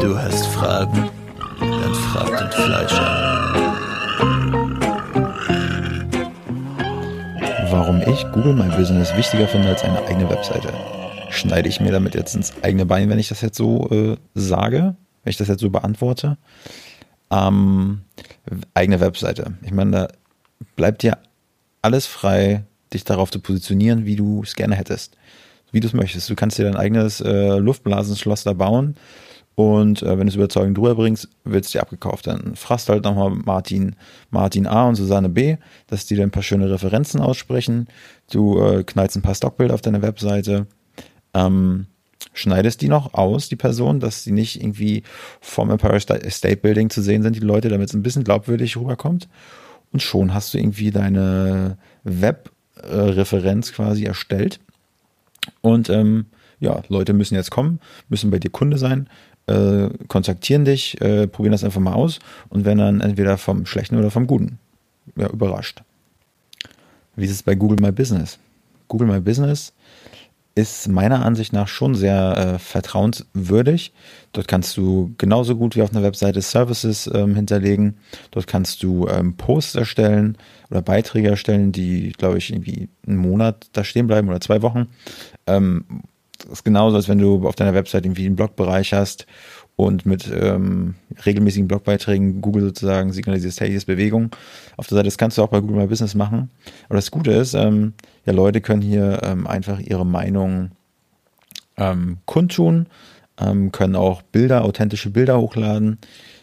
Du hast Fragen? Dann frag den Fleischer. Warum ich Google My Business wichtiger finde als eine eigene Webseite. Schneide ich mir damit jetzt ins eigene Bein, wenn ich das jetzt so äh, sage, wenn ich das jetzt so beantworte? Ähm, eigene Webseite. Ich meine, da bleibt dir alles frei, dich darauf zu positionieren, wie du es gerne hättest. Wie du es möchtest. Du kannst dir dein eigenes äh, Luftblasenschloss da bauen und äh, wenn du es überzeugend drüber bringst, wird es dir abgekauft. Dann fragst halt nochmal Martin, Martin A und Susanne B, dass die dir ein paar schöne Referenzen aussprechen. Du äh, knallst ein paar Stockbilder auf deine Webseite. Ähm, schneidest die noch aus, die Person, dass die nicht irgendwie vom Empire State Building zu sehen sind, die Leute, damit es ein bisschen glaubwürdig rüberkommt. Und schon hast du irgendwie deine Web-Referenz quasi erstellt. Und ähm, ja, Leute müssen jetzt kommen, müssen bei dir Kunde sein, äh, kontaktieren dich, äh, probieren das einfach mal aus und werden dann entweder vom Schlechten oder vom Guten ja, überrascht. Wie ist es bei Google My Business? Google My Business ist meiner Ansicht nach schon sehr äh, vertrauenswürdig. Dort kannst du genauso gut wie auf einer Webseite Services ähm, hinterlegen. Dort kannst du ähm, Posts erstellen oder Beiträge erstellen, die, glaube ich, irgendwie einen Monat da stehen bleiben oder zwei Wochen. Ähm, ist genauso, als wenn du auf deiner Webseite irgendwie einen Blogbereich hast und mit ähm, regelmäßigen Blogbeiträgen Google sozusagen signalisierst, hey, hier ist Bewegung. Auf der Seite, das kannst du auch bei Google My Business machen. Aber das Gute ist, ähm, ja, Leute können hier ähm, einfach ihre Meinung ähm, kundtun, ähm, können auch Bilder, authentische Bilder hochladen.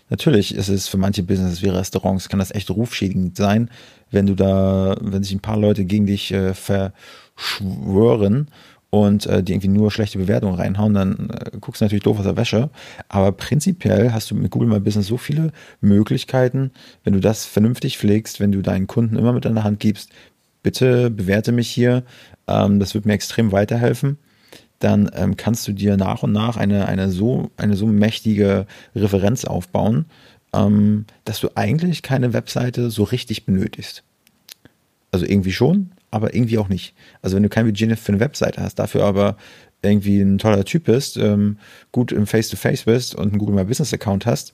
Natürlich ist es für manche Businesses wie Restaurants, kann das echt rufschädigend sein, wenn du da, wenn sich ein paar Leute gegen dich äh, verschwören und äh, die irgendwie nur schlechte Bewertungen reinhauen, dann äh, guckst du natürlich doof aus der Wäsche. Aber prinzipiell hast du mit Google My Business so viele Möglichkeiten, wenn du das vernünftig pflegst, wenn du deinen Kunden immer mit an der Hand gibst, bitte bewerte mich hier, ähm, das wird mir extrem weiterhelfen. Dann ähm, kannst du dir nach und nach eine, eine, so, eine so mächtige Referenz aufbauen, ähm, dass du eigentlich keine Webseite so richtig benötigst. Also irgendwie schon, aber irgendwie auch nicht. Also wenn du kein Budget für eine Webseite hast, dafür aber irgendwie ein toller Typ bist, ähm, gut im Face-to-Face -face bist und einen Google My Business Account hast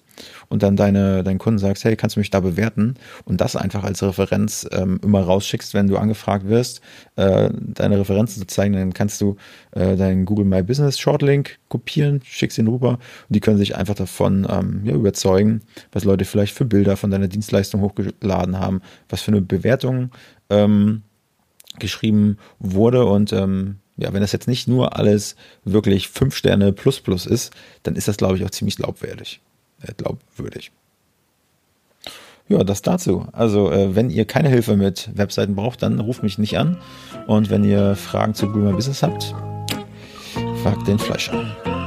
und dann deine, deinen Kunden sagst, hey, kannst du mich da bewerten und das einfach als Referenz ähm, immer rausschickst, wenn du angefragt wirst, äh, deine Referenzen zu zeigen, dann kannst du äh, deinen Google My Business Shortlink kopieren, schickst ihn rüber und die können sich einfach davon ähm, ja, überzeugen, was Leute vielleicht für Bilder von deiner Dienstleistung hochgeladen haben, was für eine Bewertung ähm, geschrieben wurde und ähm, ja, wenn das jetzt nicht nur alles wirklich fünf Sterne plus plus ist, dann ist das, glaube ich, auch ziemlich glaubwürdig. Äh, glaubwürdig. Ja, das dazu. Also, äh, wenn ihr keine Hilfe mit Webseiten braucht, dann ruft mich nicht an. Und wenn ihr Fragen zu Google My Business habt, fragt den Fleischer.